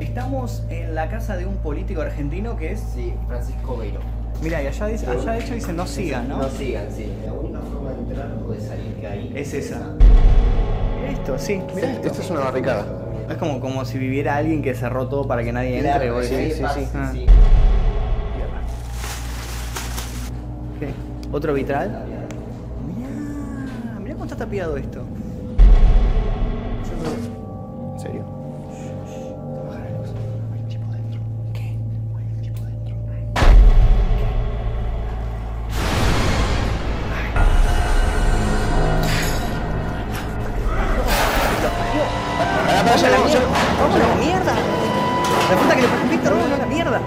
Estamos en la casa de un político argentino que es. Sí, Francisco Beiro. Mira, y allá, dice, allá de hecho dice no sigan, ¿no? No sigan, sí. La única forma de entrar o de salir que hay. Es esa. Mira esto, sí, mira esto. Esto es una barricada. Es como, como si viviera alguien que cerró todo para que nadie entre. Claro, sí, sí, sí, sí, sí, Ah. sí. ¿Otro vitral? mira mirá cómo está tapiado esto. ¿En serio? Vamos a la mierda. Que le pasó un Víctor, vamos a la mierda.